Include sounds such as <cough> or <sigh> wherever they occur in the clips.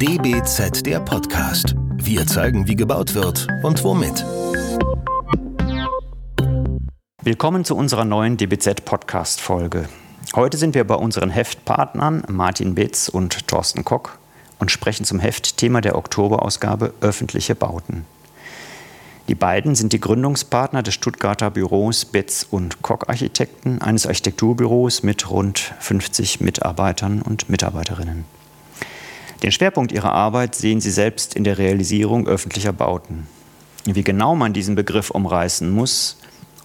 DBZ der Podcast. Wir zeigen, wie gebaut wird und womit. Willkommen zu unserer neuen DBZ Podcast Folge. Heute sind wir bei unseren Heftpartnern Martin Betz und Thorsten Kock und sprechen zum Heftthema der Oktoberausgabe öffentliche Bauten. Die beiden sind die Gründungspartner des Stuttgarter Büros Betz und Koch Architekten, eines Architekturbüros mit rund 50 Mitarbeitern und Mitarbeiterinnen. Den Schwerpunkt ihrer Arbeit sehen sie selbst in der Realisierung öffentlicher Bauten. Wie genau man diesen Begriff umreißen muss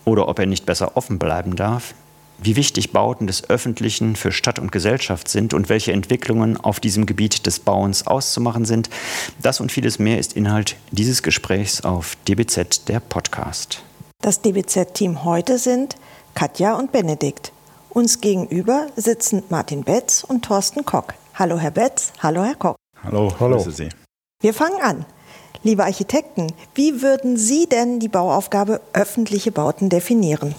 oder ob er nicht besser offen bleiben darf, wie wichtig Bauten des Öffentlichen für Stadt und Gesellschaft sind und welche Entwicklungen auf diesem Gebiet des Bauens auszumachen sind. Das und vieles mehr ist Inhalt dieses Gesprächs auf DBZ, der Podcast. Das DBZ-Team heute sind Katja und Benedikt. Uns gegenüber sitzen Martin Betz und Thorsten Kock. Hallo Herr Betz, hallo Herr Kock. Hallo, hallo. Grüße Sie. Wir fangen an. Liebe Architekten, wie würden Sie denn die Bauaufgabe öffentliche Bauten definieren?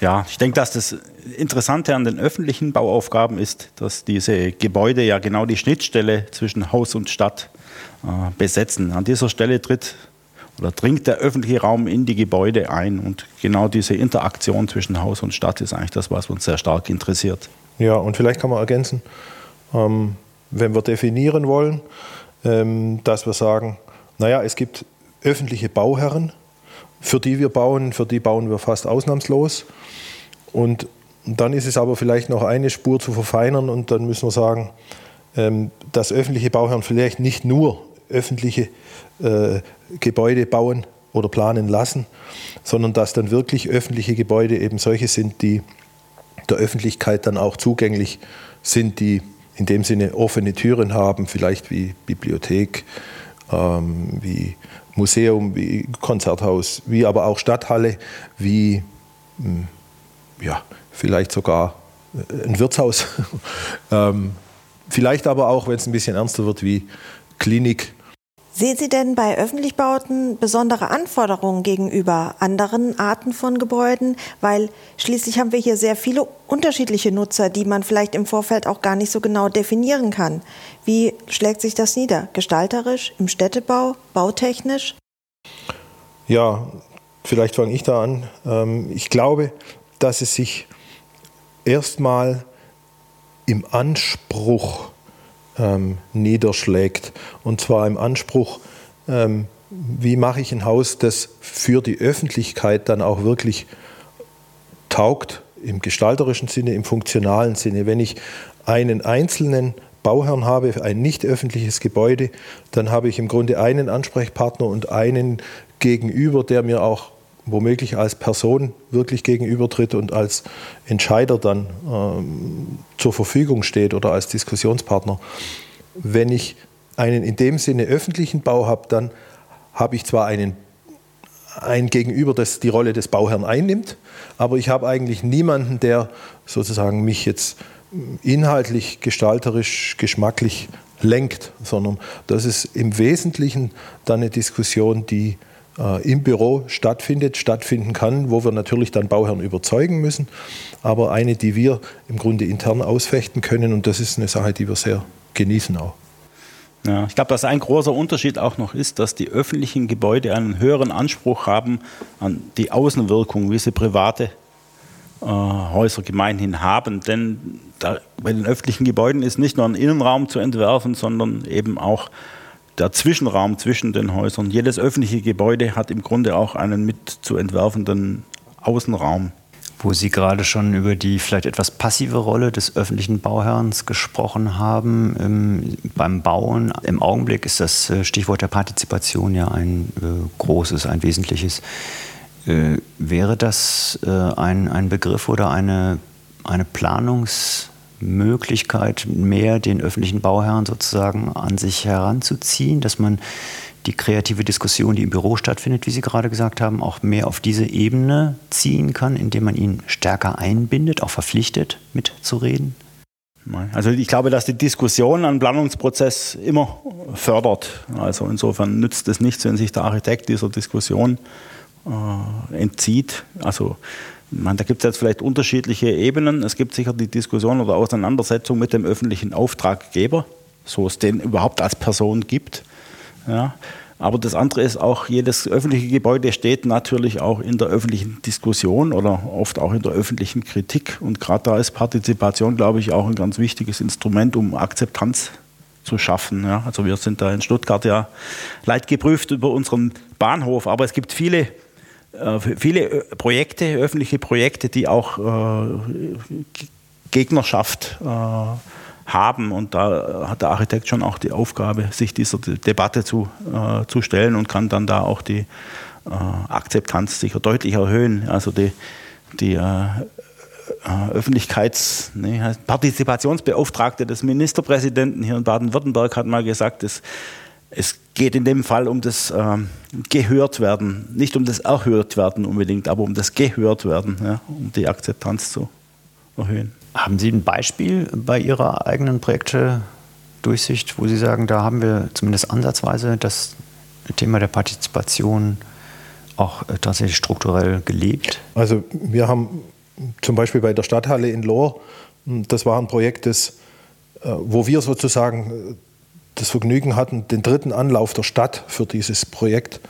Ja, ich denke, dass das Interessante an den öffentlichen Bauaufgaben ist, dass diese Gebäude ja genau die Schnittstelle zwischen Haus und Stadt äh, besetzen. An dieser Stelle tritt oder dringt der öffentliche Raum in die Gebäude ein und genau diese Interaktion zwischen Haus und Stadt ist eigentlich das, was uns sehr stark interessiert. Ja, und vielleicht kann man ergänzen, ähm, wenn wir definieren wollen, ähm, dass wir sagen, naja, es gibt öffentliche Bauherren, für die wir bauen, für die bauen wir fast ausnahmslos. Und dann ist es aber vielleicht noch eine Spur zu verfeinern und dann müssen wir sagen, ähm, dass öffentliche Bauherren vielleicht nicht nur öffentliche äh, Gebäude bauen oder planen lassen, sondern dass dann wirklich öffentliche Gebäude eben solche sind, die der Öffentlichkeit dann auch zugänglich sind, die in dem Sinne offene Türen haben, vielleicht wie Bibliothek, ähm, wie Museum, wie Konzerthaus, wie aber auch Stadthalle, wie hm, ja, vielleicht sogar äh, ein Wirtshaus. <laughs> ähm, vielleicht aber auch, wenn es ein bisschen ernster wird, wie Klinik. Sehen Sie denn bei Öffentlichbauten besondere Anforderungen gegenüber anderen Arten von Gebäuden? Weil schließlich haben wir hier sehr viele unterschiedliche Nutzer, die man vielleicht im Vorfeld auch gar nicht so genau definieren kann. Wie schlägt sich das nieder? Gestalterisch, im Städtebau, bautechnisch? Ja, vielleicht fange ich da an. Ähm, ich glaube, dass es sich erstmal im Anspruch ähm, niederschlägt. Und zwar im Anspruch, ähm, wie mache ich ein Haus, das für die Öffentlichkeit dann auch wirklich taugt, im gestalterischen Sinne, im funktionalen Sinne. Wenn ich einen einzelnen Bauherrn habe, ein nicht öffentliches Gebäude, dann habe ich im Grunde einen Ansprechpartner und einen Gegenüber, der mir auch womöglich als Person wirklich gegenübertritt und als Entscheider dann ähm, zur Verfügung steht oder als Diskussionspartner. Wenn ich einen in dem Sinne öffentlichen Bau habe, dann habe ich zwar einen ein Gegenüber, das die Rolle des Bauherrn einnimmt, aber ich habe eigentlich niemanden, der sozusagen mich jetzt inhaltlich, gestalterisch, geschmacklich lenkt, sondern das ist im Wesentlichen dann eine Diskussion, die im Büro stattfindet, stattfinden kann, wo wir natürlich dann Bauherren überzeugen müssen, aber eine, die wir im Grunde intern ausfechten können und das ist eine Sache, die wir sehr genießen auch. Ja, ich glaube, dass ein großer Unterschied auch noch ist, dass die öffentlichen Gebäude einen höheren Anspruch haben an die Außenwirkung, wie sie private äh, Häuser gemeinhin haben. Denn da, bei den öffentlichen Gebäuden ist nicht nur ein Innenraum zu entwerfen, sondern eben auch der Zwischenraum zwischen den Häusern. Jedes öffentliche Gebäude hat im Grunde auch einen mit zu entwerfenden Außenraum. Wo Sie gerade schon über die vielleicht etwas passive Rolle des öffentlichen Bauherrns gesprochen haben ähm, beim Bauen. Im Augenblick ist das äh, Stichwort der Partizipation ja ein äh, großes, ein wesentliches. Äh, wäre das äh, ein, ein Begriff oder eine, eine Planungs- Möglichkeit, mehr den öffentlichen Bauherrn sozusagen an sich heranzuziehen, dass man die kreative Diskussion, die im Büro stattfindet, wie Sie gerade gesagt haben, auch mehr auf diese Ebene ziehen kann, indem man ihn stärker einbindet, auch verpflichtet mitzureden? Also ich glaube, dass die Diskussion an Planungsprozess immer fördert. Also insofern nützt es nichts, wenn sich der Architekt dieser Diskussion äh, entzieht. Also meine, da gibt es jetzt vielleicht unterschiedliche Ebenen. Es gibt sicher die Diskussion oder Auseinandersetzung mit dem öffentlichen Auftraggeber. so es den überhaupt als Person gibt. Ja. Aber das andere ist auch, jedes öffentliche Gebäude steht natürlich auch in der öffentlichen Diskussion oder oft auch in der öffentlichen Kritik. Und gerade da ist Partizipation, glaube ich, auch ein ganz wichtiges Instrument, um Akzeptanz zu schaffen. Ja. Also wir sind da in Stuttgart ja leidgeprüft über unseren Bahnhof, aber es gibt viele, viele äh, Projekte, öffentliche Projekte, die auch äh, Gegnerschaft äh, haben. Und da hat der Architekt schon auch die Aufgabe, sich dieser Debatte zu, äh, zu stellen und kann dann da auch die äh, Akzeptanz sicher deutlich erhöhen. Also die, die äh, äh Öffentlichkeits-, nee, Partizipationsbeauftragte des Ministerpräsidenten hier in Baden-Württemberg hat mal gesagt, es, es geht in dem Fall um das ähm, Gehörtwerden, nicht um das Erhörtwerden unbedingt, aber um das Gehörtwerden, ja, um die Akzeptanz zu erhöhen. Haben Sie ein Beispiel bei Ihrer eigenen Projektdurchsicht, wo Sie sagen, da haben wir zumindest ansatzweise das Thema der Partizipation auch äh, tatsächlich strukturell gelebt? Also wir haben zum Beispiel bei der Stadthalle in Lohr, hm, das war ein Projekt, das, äh, wo wir sozusagen äh, das Vergnügen hatten, den dritten Anlauf der Stadt für dieses Projekt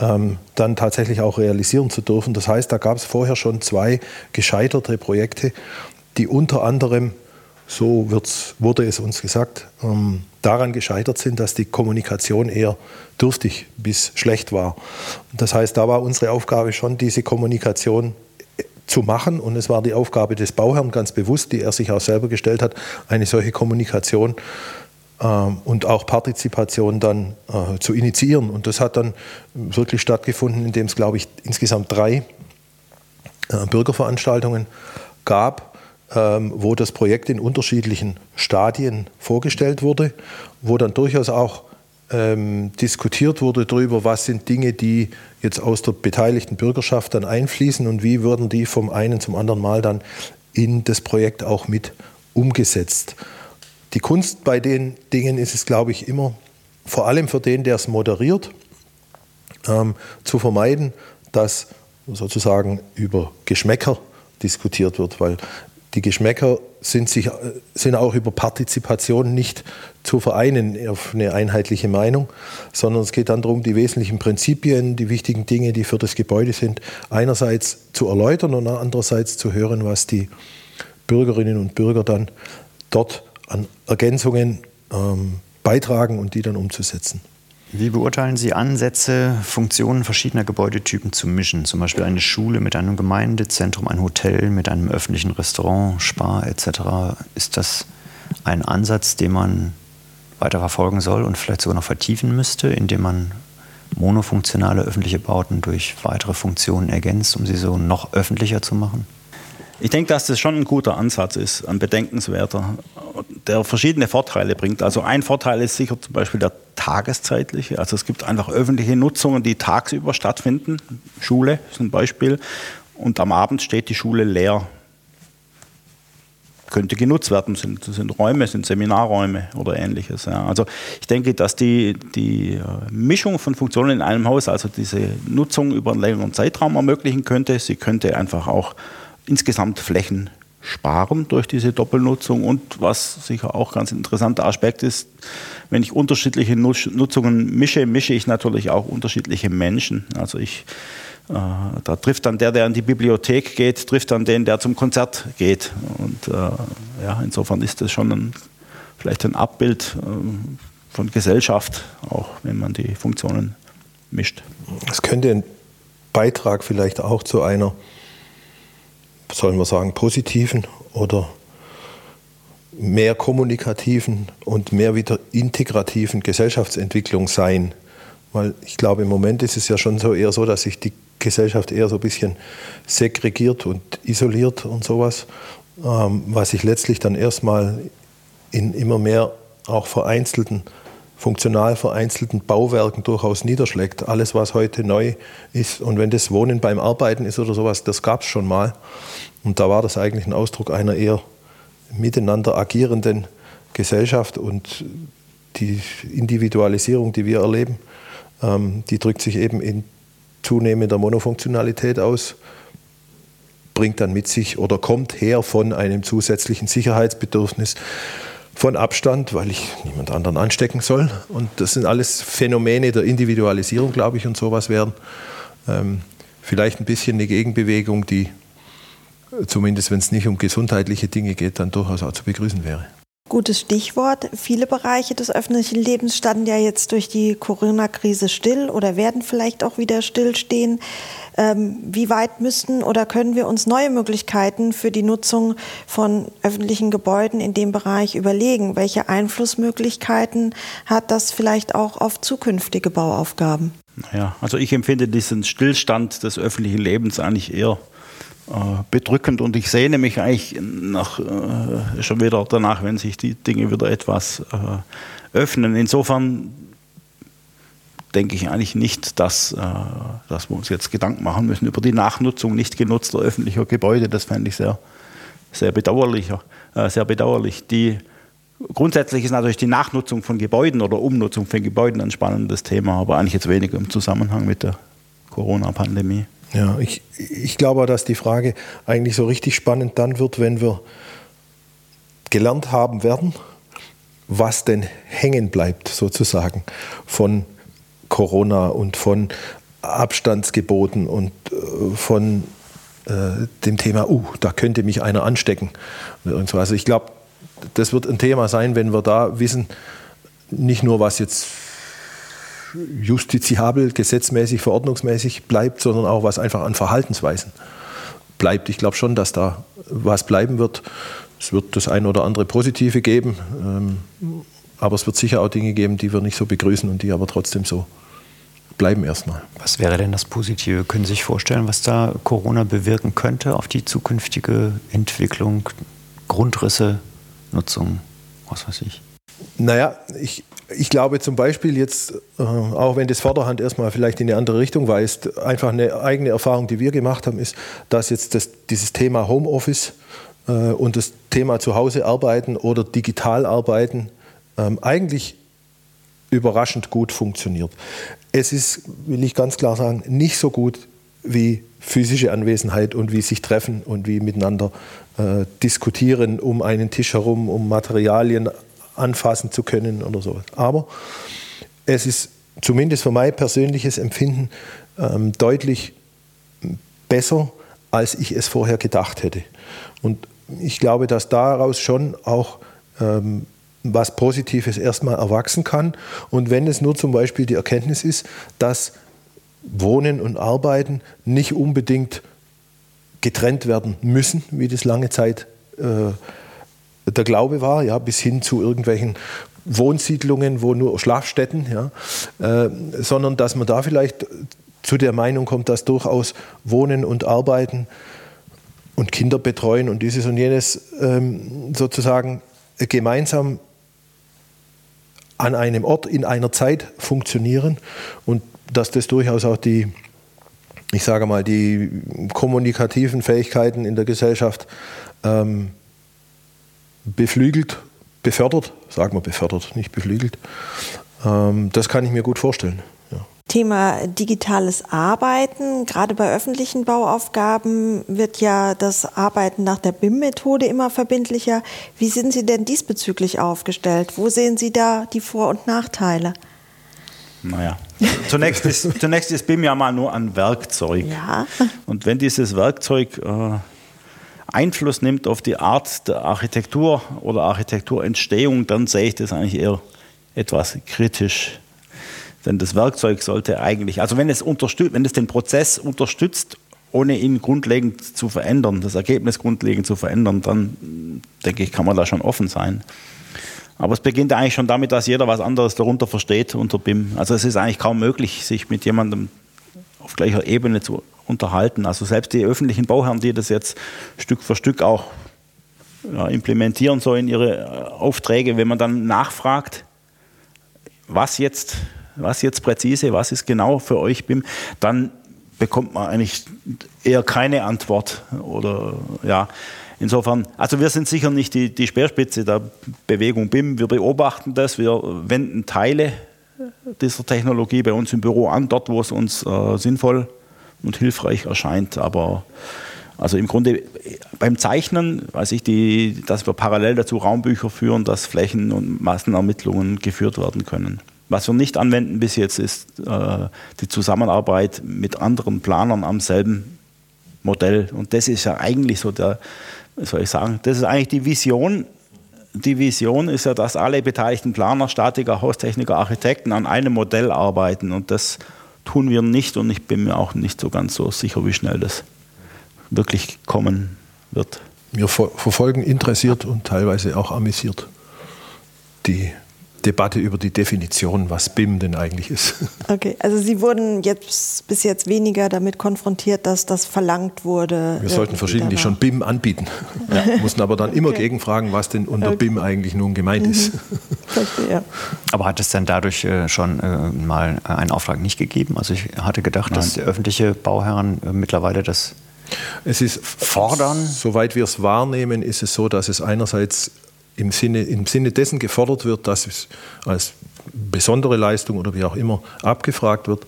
ähm, dann tatsächlich auch realisieren zu dürfen. Das heißt, da gab es vorher schon zwei gescheiterte Projekte die unter anderem, so wurde es uns gesagt, ähm, daran gescheitert sind, dass die Kommunikation eher dürftig bis schlecht war. Das heißt, da war unsere Aufgabe schon, diese Kommunikation äh, zu machen. Und es war die Aufgabe des Bauherrn ganz bewusst, die er sich auch selber gestellt hat, eine solche Kommunikation ähm, und auch Partizipation dann äh, zu initiieren. Und das hat dann wirklich stattgefunden, indem es, glaube ich, insgesamt drei äh, Bürgerveranstaltungen gab ähm, wo das Projekt in unterschiedlichen Stadien vorgestellt wurde, wo dann durchaus auch ähm, diskutiert wurde darüber, was sind Dinge, die jetzt aus der beteiligten Bürgerschaft dann einfließen und wie würden die vom einen zum anderen Mal dann in das Projekt auch mit umgesetzt. Die Kunst bei den Dingen ist es, glaube ich, immer, vor allem für den, der es moderiert, ähm, zu vermeiden, dass sozusagen über Geschmäcker diskutiert wird, weil die Geschmäcker sind, sich, sind auch über Partizipation nicht zu vereinen auf eine einheitliche Meinung, sondern es geht dann darum, die wesentlichen Prinzipien, die wichtigen Dinge, die für das Gebäude sind, einerseits zu erläutern und andererseits zu hören, was die Bürgerinnen und Bürger dann dort an Ergänzungen ähm, beitragen und die dann umzusetzen. Wie beurteilen Sie Ansätze, Funktionen verschiedener Gebäudetypen zu mischen? Zum Beispiel eine Schule mit einem Gemeindezentrum, ein Hotel mit einem öffentlichen Restaurant, Spar etc. Ist das ein Ansatz, den man weiter verfolgen soll und vielleicht sogar noch vertiefen müsste, indem man monofunktionale öffentliche Bauten durch weitere Funktionen ergänzt, um sie so noch öffentlicher zu machen? Ich denke, dass das schon ein guter Ansatz ist, ein bedenkenswerter, der verschiedene Vorteile bringt. Also ein Vorteil ist sicher zum Beispiel der tageszeitliche. Also es gibt einfach öffentliche Nutzungen, die tagsüber stattfinden. Schule ist ein Beispiel. Und am Abend steht die Schule leer. Könnte genutzt werden, sind, sind Räume, sind Seminarräume oder ähnliches. Ja. Also ich denke, dass die, die äh, Mischung von Funktionen in einem Haus, also diese Nutzung über einen längeren Zeitraum ermöglichen könnte. Sie könnte einfach auch insgesamt Flächen sparen durch diese Doppelnutzung und was sicher auch ganz interessanter Aspekt ist, wenn ich unterschiedliche Nutzungen mische, mische ich natürlich auch unterschiedliche Menschen. Also ich, äh, da trifft dann der, der in die Bibliothek geht, trifft dann den, der zum Konzert geht. Und äh, ja, insofern ist das schon ein, vielleicht ein Abbild äh, von Gesellschaft, auch wenn man die Funktionen mischt. Es könnte ein Beitrag vielleicht auch zu einer sollen wir sagen, positiven oder mehr kommunikativen und mehr wieder integrativen Gesellschaftsentwicklung sein. Weil ich glaube, im Moment ist es ja schon so eher so, dass sich die Gesellschaft eher so ein bisschen segregiert und isoliert und sowas, ähm, was sich letztlich dann erstmal in immer mehr auch vereinzelten funktional vereinzelten Bauwerken durchaus niederschlägt. Alles, was heute neu ist und wenn das Wohnen beim Arbeiten ist oder sowas, das gab es schon mal. Und da war das eigentlich ein Ausdruck einer eher miteinander agierenden Gesellschaft und die Individualisierung, die wir erleben, ähm, die drückt sich eben in zunehmender Monofunktionalität aus, bringt dann mit sich oder kommt her von einem zusätzlichen Sicherheitsbedürfnis von Abstand, weil ich niemand anderen anstecken soll. Und das sind alles Phänomene der Individualisierung, glaube ich, und sowas werden. Ähm, vielleicht ein bisschen eine Gegenbewegung, die zumindest wenn es nicht um gesundheitliche Dinge geht, dann durchaus auch zu begrüßen wäre. Gutes Stichwort. Viele Bereiche des öffentlichen Lebens standen ja jetzt durch die Corona-Krise still oder werden vielleicht auch wieder stillstehen. Ähm, wie weit müssten oder können wir uns neue Möglichkeiten für die Nutzung von öffentlichen Gebäuden in dem Bereich überlegen? Welche Einflussmöglichkeiten hat das vielleicht auch auf zukünftige Bauaufgaben? Naja, also ich empfinde diesen Stillstand des öffentlichen Lebens eigentlich eher bedrückend und ich sehne mich eigentlich nach, äh, schon wieder danach, wenn sich die Dinge wieder etwas äh, öffnen. Insofern denke ich eigentlich nicht, dass, dass wir uns jetzt Gedanken machen müssen über die Nachnutzung nicht genutzter öffentlicher Gebäude. Das fände ich sehr, sehr, bedauerlicher, sehr bedauerlich. Die, grundsätzlich ist natürlich die Nachnutzung von Gebäuden oder Umnutzung von Gebäuden ein spannendes Thema, aber eigentlich jetzt weniger im Zusammenhang mit der Corona-Pandemie. Ja, ich, ich glaube, dass die Frage eigentlich so richtig spannend dann wird, wenn wir gelernt haben werden, was denn hängen bleibt sozusagen von Corona und von Abstandsgeboten und äh, von äh, dem Thema, uh, da könnte mich einer anstecken. Also ich glaube, das wird ein Thema sein, wenn wir da wissen, nicht nur was jetzt justiziabel, gesetzmäßig, verordnungsmäßig bleibt, sondern auch was einfach an Verhaltensweisen bleibt. Ich glaube schon, dass da was bleiben wird. Es wird das eine oder andere Positive geben, ähm, aber es wird sicher auch Dinge geben, die wir nicht so begrüßen und die aber trotzdem so bleiben erstmal. Was wäre denn das Positive? Können Sie sich vorstellen, was da Corona bewirken könnte auf die zukünftige Entwicklung, Grundrisse, Nutzung, was weiß ich? Naja, ich, ich glaube zum Beispiel jetzt, äh, auch wenn das Vorderhand erstmal vielleicht in eine andere Richtung weist, einfach eine eigene Erfahrung, die wir gemacht haben, ist, dass jetzt das, dieses Thema Homeoffice äh, und das Thema zu Hause arbeiten oder digital arbeiten ähm, eigentlich überraschend gut funktioniert. Es ist, will ich ganz klar sagen, nicht so gut wie physische Anwesenheit und wie sich treffen und wie miteinander äh, diskutieren um einen Tisch herum, um Materialien anfassen zu können oder sowas. Aber es ist zumindest für mein persönliches Empfinden ähm, deutlich besser, als ich es vorher gedacht hätte. Und ich glaube, dass daraus schon auch ähm, was Positives erstmal erwachsen kann. Und wenn es nur zum Beispiel die Erkenntnis ist, dass Wohnen und Arbeiten nicht unbedingt getrennt werden müssen, wie das lange Zeit äh, der Glaube war, ja, bis hin zu irgendwelchen Wohnsiedlungen, wo nur Schlafstätten, ja, äh, sondern dass man da vielleicht zu der Meinung kommt, dass durchaus Wohnen und Arbeiten und Kinder betreuen und dieses und jenes ähm, sozusagen gemeinsam an einem Ort in einer Zeit funktionieren und dass das durchaus auch die, ich sage mal, die kommunikativen Fähigkeiten in der Gesellschaft ähm, beflügelt, befördert, sagen wir befördert, nicht beflügelt. Ähm, das kann ich mir gut vorstellen. Ja. Thema digitales Arbeiten. Gerade bei öffentlichen Bauaufgaben wird ja das Arbeiten nach der BIM-Methode immer verbindlicher. Wie sind Sie denn diesbezüglich aufgestellt? Wo sehen Sie da die Vor- und Nachteile? Naja, zunächst ist, zunächst ist BIM ja mal nur ein Werkzeug. Ja. Und wenn dieses Werkzeug äh, Einfluss nimmt auf die Art der Architektur oder Architekturentstehung, dann sehe ich das eigentlich eher etwas kritisch. Denn das Werkzeug sollte eigentlich, also wenn es, unterstützt, wenn es den Prozess unterstützt, ohne ihn grundlegend zu verändern, das Ergebnis grundlegend zu verändern, dann denke ich, kann man da schon offen sein. Aber es beginnt eigentlich schon damit, dass jeder was anderes darunter versteht unter BIM. Also es ist eigentlich kaum möglich, sich mit jemandem auf gleicher Ebene zu unterhalten. Also selbst die öffentlichen Bauherren, die das jetzt Stück für Stück auch ja, implementieren so in ihre äh, Aufträge, wenn man dann nachfragt, was jetzt, was jetzt präzise, was ist genau für euch BIM, dann bekommt man eigentlich eher keine Antwort oder ja. Insofern, also wir sind sicher nicht die, die Speerspitze der Bewegung BIM. Wir beobachten das, wir wenden Teile dieser Technologie bei uns im Büro an, dort wo es uns äh, sinnvoll und hilfreich erscheint. Aber Also im Grunde beim Zeichnen, weiß ich, die, dass wir parallel dazu Raumbücher führen, dass Flächen- und Massenermittlungen geführt werden können. Was wir nicht anwenden bis jetzt ist äh, die Zusammenarbeit mit anderen Planern am selben Modell. Und das ist ja eigentlich so der, was soll ich sagen, das ist eigentlich die Vision. Die Vision ist ja, dass alle beteiligten Planer, Statiker, Haustechniker, Architekten an einem Modell arbeiten. Und das tun wir nicht und ich bin mir auch nicht so ganz so sicher, wie schnell das wirklich kommen wird. Wir verfolgen interessiert und teilweise auch amüsiert die Debatte über die Definition, was BIM denn eigentlich ist. <laughs> Okay, also Sie wurden jetzt bis jetzt weniger damit konfrontiert, dass das verlangt wurde. Wir sollten verschiedentlich schon BIM anbieten, ja. <laughs> mussten aber dann immer okay. gegenfragen, was denn unter okay. BIM eigentlich nun gemeint mhm. ist. <laughs> Verstehe. Aber hat es denn dadurch äh, schon äh, mal einen Auftrag nicht gegeben? Also ich hatte gedacht, Nein. dass öffentliche Bauherren äh, mittlerweile das es ist fordern. Soweit wir es wahrnehmen, ist es so, dass es einerseits im Sinne, im Sinne dessen gefordert wird, dass es als besondere Leistung oder wie auch immer abgefragt wird,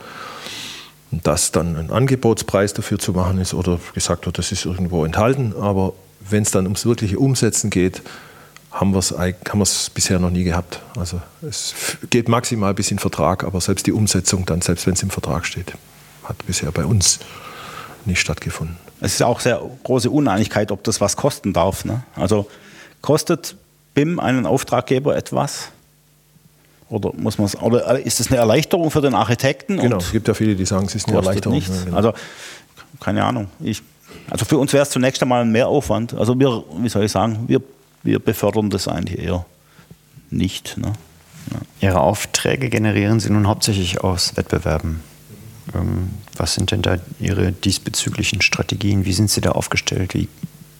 dass dann ein Angebotspreis dafür zu machen ist oder gesagt wird, das ist irgendwo enthalten. Aber wenn es dann ums wirkliche Umsetzen geht, haben wir es bisher noch nie gehabt. Also es geht maximal bis in den Vertrag, aber selbst die Umsetzung dann, selbst wenn es im Vertrag steht, hat bisher bei uns nicht stattgefunden. Es ist auch sehr große Uneinigkeit, ob das was kosten darf. Ne? Also kostet BIM einen Auftraggeber etwas? Oder, muss man's, oder ist das eine Erleichterung für den Architekten? Genau, es gibt ja viele, die sagen, es ist eine Erleichterung. Ja, genau. Also, keine Ahnung. Ich, also für uns wäre es zunächst einmal ein Mehraufwand. Also wir, wie soll ich sagen, wir, wir befördern das eigentlich eher nicht. Ne? Ja. Ihre Aufträge generieren Sie nun hauptsächlich aus Wettbewerben. Ähm, was sind denn da Ihre diesbezüglichen Strategien? Wie sind Sie da aufgestellt? Wie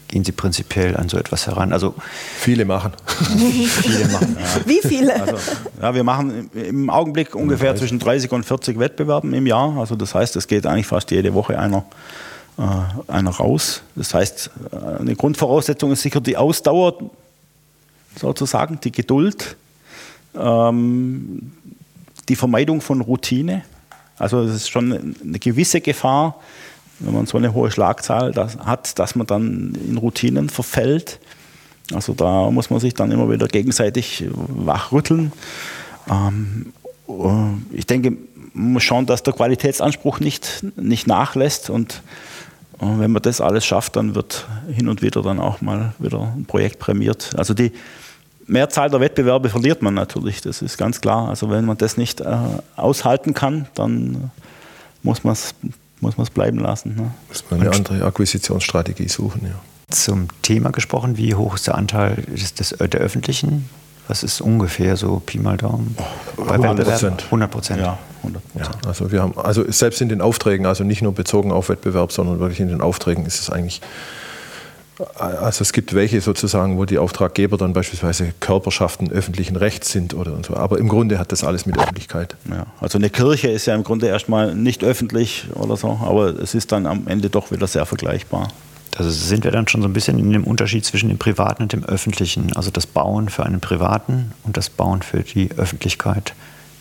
gehen Sie prinzipiell an so etwas heran? Also viele machen. <laughs> viele machen. Ja. Wie viele? Also, ja, wir machen im Augenblick ungefähr zwischen 30 und 40 Wettbewerben im Jahr. Also das heißt, es geht eigentlich fast jede Woche einer, äh, einer raus. Das heißt, äh, eine Grundvoraussetzung ist sicher die Ausdauer, sozusagen, die Geduld, ähm, die Vermeidung von Routine. Also es ist schon eine gewisse Gefahr, wenn man so eine hohe Schlagzahl das hat, dass man dann in Routinen verfällt. Also da muss man sich dann immer wieder gegenseitig wachrütteln. Ähm, äh, ich denke, man muss schauen, dass der Qualitätsanspruch nicht, nicht nachlässt und äh, wenn man das alles schafft, dann wird hin und wieder dann auch mal wieder ein Projekt prämiert. Also die Mehrzahl der Wettbewerbe verliert man natürlich, das ist ganz klar. Also wenn man das nicht äh, aushalten kann, dann muss man es muss man es bleiben lassen. Ne? Muss man eine andere Akquisitionsstrategie suchen, ja. Zum Thema gesprochen, wie hoch ist der Anteil des, des der öffentlichen? Was ist ungefähr so Pi mal Daumen? Bei 100 Prozent. 100 Prozent. Ja, 100 ja, also wir haben, also selbst in den Aufträgen, also nicht nur bezogen auf Wettbewerb, sondern wirklich in den Aufträgen ist es eigentlich also es gibt welche sozusagen, wo die Auftraggeber dann beispielsweise Körperschaften öffentlichen Rechts sind oder und so. Aber im Grunde hat das alles mit Öffentlichkeit. Ja, also eine Kirche ist ja im Grunde erstmal nicht öffentlich oder so, aber es ist dann am Ende doch wieder sehr vergleichbar. Also sind wir dann schon so ein bisschen in dem Unterschied zwischen dem Privaten und dem Öffentlichen. Also das Bauen für einen Privaten und das Bauen für die Öffentlichkeit.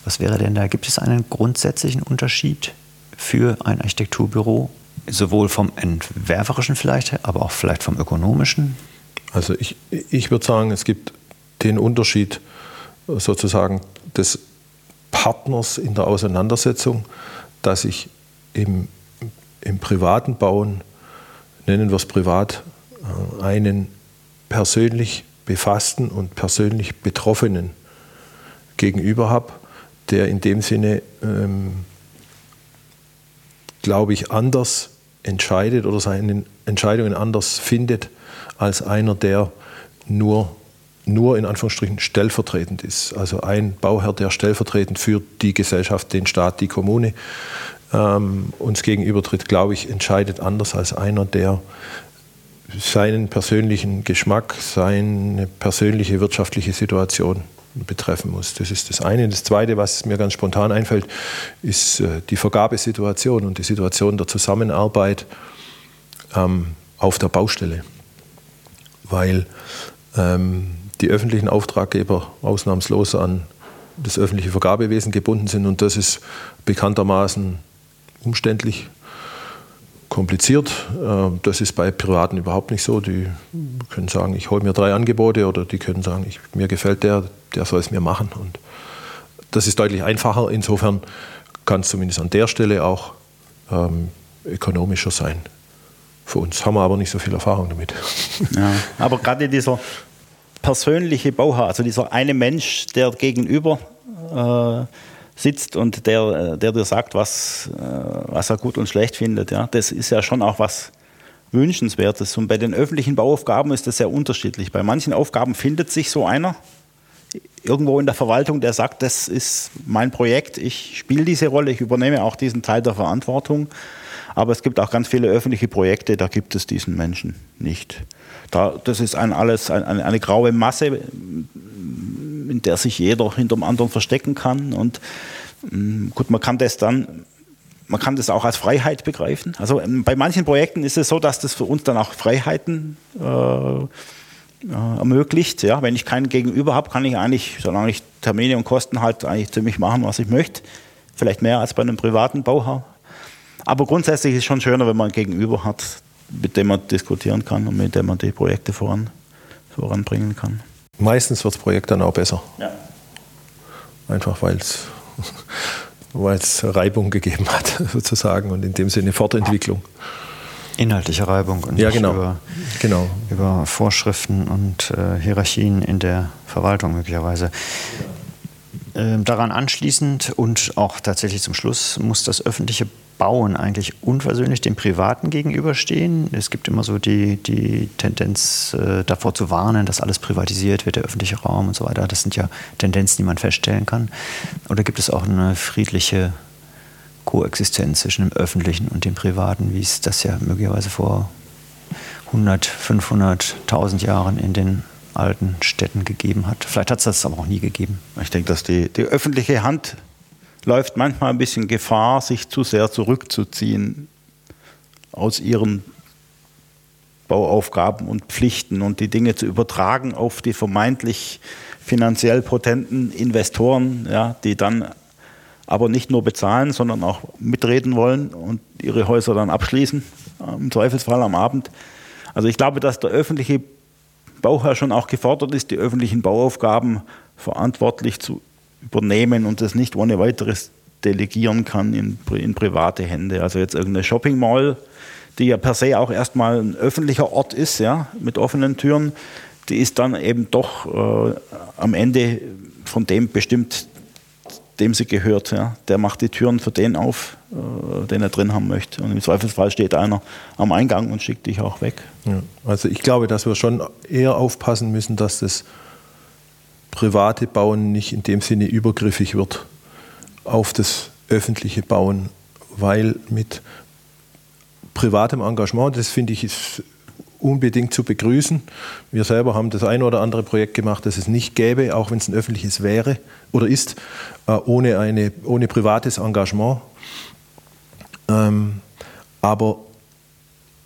Was wäre denn da? Gibt es einen grundsätzlichen Unterschied für ein Architekturbüro sowohl vom Entwerferischen vielleicht, aber auch vielleicht vom Ökonomischen? Also ich, ich würde sagen, es gibt den Unterschied sozusagen des Partners in der Auseinandersetzung, dass ich im, im privaten Bauen, nennen wir es privat, äh, einen persönlich befassten und persönlich Betroffenen gegenüber habe, der in dem Sinne, ähm, glaube ich, anders entscheidet oder seine Entscheidungen anders findet als einer, der nur, nur in Anführungsstrichen stellvertretend ist. Also ein Bauherr, der stellvertretend für die Gesellschaft, den Staat, die Kommune ähm, uns gegenübertritt, glaube ich, entscheidet anders als einer, der seinen persönlichen Geschmack, seine persönliche wirtschaftliche Situation betreffen muss. Das ist das eine. Das zweite, was mir ganz spontan einfällt, ist äh, die Vergabesituation und die Situation der Zusammenarbeit ähm, auf der Baustelle. Weil ähm, die öffentlichen Auftraggeber ausnahmslos an das öffentliche Vergabewesen gebunden sind und das ist bekanntermaßen umständlich, kompliziert. Äh, das ist bei Privaten überhaupt nicht so. Die können sagen, ich hole mir drei Angebote oder die können sagen, ich, mir gefällt der, der soll es mir machen. Und das ist deutlich einfacher. Insofern kann es zumindest an der Stelle auch ähm, ökonomischer sein. Für uns haben wir aber nicht so viel Erfahrung damit. Ja, aber gerade dieser persönliche Bauherr, also dieser eine Mensch, der gegenüber äh, sitzt und der, äh, der dir sagt, was, äh, was er gut und schlecht findet. Ja? Das ist ja schon auch was Wünschenswertes. Und bei den öffentlichen Bauaufgaben ist das sehr unterschiedlich. Bei manchen Aufgaben findet sich so einer irgendwo in der Verwaltung, der sagt, das ist mein Projekt, ich spiele diese Rolle, ich übernehme auch diesen Teil der Verantwortung. Aber es gibt auch ganz viele öffentliche Projekte, da gibt es diesen Menschen nicht. Da, das ist ein alles ein, eine, eine graue Masse, in der sich jeder hinter dem anderen verstecken kann. Und mm, gut, man kann das dann, man kann das auch als Freiheit begreifen. Also ähm, bei manchen Projekten ist es so, dass das für uns dann auch Freiheiten äh, äh, ermöglicht. Ja, wenn ich keinen Gegenüber habe, kann ich eigentlich, solange ich Termine und Kosten halt eigentlich ziemlich machen, was ich möchte. Vielleicht mehr als bei einem privaten Bauherr. Aber grundsätzlich ist es schon schöner, wenn man ein Gegenüber hat, mit dem man diskutieren kann und mit dem man die Projekte voran, voranbringen kann. Meistens wird das Projekt dann auch besser. Ja. Einfach weil es <laughs> weil es Reibung gegeben hat, <laughs> sozusagen, und in dem Sinne Fortentwicklung. Inhaltliche Reibung und ja, nicht genau. über, genau. über Vorschriften und äh, Hierarchien in der Verwaltung möglicherweise. Ähm, daran anschließend und auch tatsächlich zum Schluss muss das öffentliche Bauen eigentlich unversöhnlich dem Privaten gegenüberstehen. Es gibt immer so die, die Tendenz äh, davor zu warnen, dass alles privatisiert wird, der öffentliche Raum und so weiter. Das sind ja Tendenzen, die man feststellen kann. Oder gibt es auch eine friedliche Koexistenz zwischen dem Öffentlichen und dem Privaten, wie es das ja möglicherweise vor 100, 500, 1000 Jahren in den alten Städten gegeben hat. Vielleicht hat es das aber auch nie gegeben. Ich denke, dass die, die öffentliche Hand läuft manchmal ein bisschen Gefahr, sich zu sehr zurückzuziehen aus ihren Bauaufgaben und Pflichten und die Dinge zu übertragen auf die vermeintlich finanziell potenten Investoren, ja, die dann aber nicht nur bezahlen, sondern auch mitreden wollen und ihre Häuser dann abschließen, im Zweifelsfall am Abend. Also ich glaube, dass der öffentliche Bauherr schon auch gefordert ist, die öffentlichen Bauaufgaben verantwortlich zu übernehmen und das nicht ohne weiteres delegieren kann in, in private Hände. Also jetzt irgendeine Shopping Mall, die ja per se auch erstmal ein öffentlicher Ort ist, ja, mit offenen Türen, die ist dann eben doch äh, am Ende von dem bestimmt, dem sie gehört. Ja. Der macht die Türen für den auf, äh, den er drin haben möchte. Und im Zweifelsfall steht einer am Eingang und schickt dich auch weg. Ja, also ich glaube, dass wir schon eher aufpassen müssen, dass das private Bauen nicht in dem Sinne übergriffig wird auf das öffentliche Bauen, weil mit privatem Engagement, das finde ich ist unbedingt zu begrüßen. Wir selber haben das eine oder andere Projekt gemacht, das es nicht gäbe, auch wenn es ein öffentliches wäre oder ist, äh, ohne, eine, ohne privates Engagement. Ähm, aber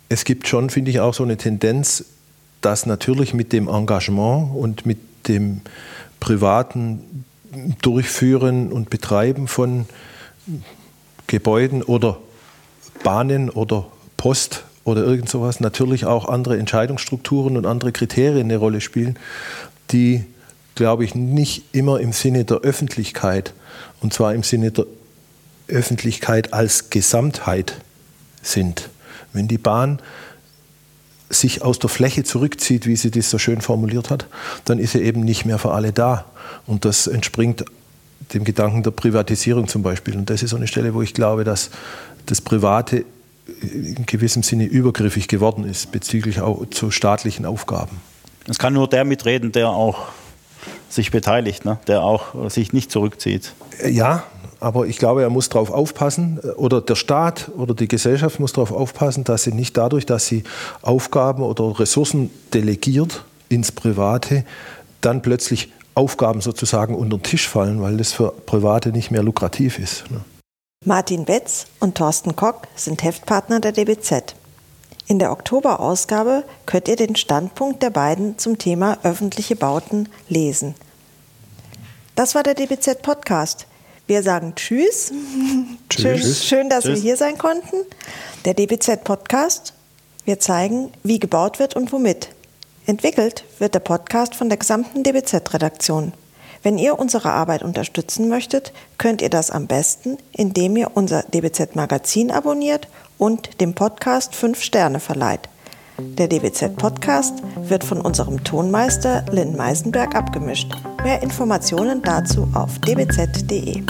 es gibt schon, finde ich, auch so eine Tendenz, dass natürlich mit dem Engagement und mit dem privaten Durchführen und Betreiben von Gebäuden oder Bahnen oder Post oder irgend sowas natürlich auch andere Entscheidungsstrukturen und andere Kriterien eine Rolle spielen, die, glaube ich, nicht immer im Sinne der Öffentlichkeit und zwar im Sinne der Öffentlichkeit als Gesamtheit sind. Wenn die Bahn sich aus der Fläche zurückzieht, wie sie das so schön formuliert hat, dann ist sie eben nicht mehr für alle da. Und das entspringt dem Gedanken der Privatisierung zum Beispiel. Und das ist so eine Stelle, wo ich glaube, dass das Private in gewissem Sinne übergriffig geworden ist bezüglich auch zu staatlichen Aufgaben. Es kann nur der mitreden, der auch sich beteiligt, ne? der auch sich nicht zurückzieht. Ja, aber ich glaube, er muss darauf aufpassen, äh, oder der Staat oder die Gesellschaft muss darauf aufpassen, dass sie nicht dadurch, dass sie Aufgaben oder Ressourcen delegiert ins Private, dann plötzlich Aufgaben sozusagen unter den Tisch fallen, weil das für Private nicht mehr lukrativ ist. Ne? Martin Betz und Thorsten Kock sind Heftpartner der DBZ. In der Oktoberausgabe könnt ihr den Standpunkt der beiden zum Thema öffentliche Bauten lesen. Das war der DBZ Podcast. Wir sagen Tschüss. Tschüss. Schön, schön dass Tschüss. wir hier sein konnten. Der DBZ Podcast. Wir zeigen, wie gebaut wird und womit. Entwickelt wird der Podcast von der gesamten DBZ-Redaktion. Wenn ihr unsere Arbeit unterstützen möchtet, könnt ihr das am besten, indem ihr unser DBZ-Magazin abonniert und dem Podcast 5 Sterne verleiht. Der DBZ-Podcast wird von unserem Tonmeister Lynn Meisenberg abgemischt. Mehr Informationen dazu auf dbz.de.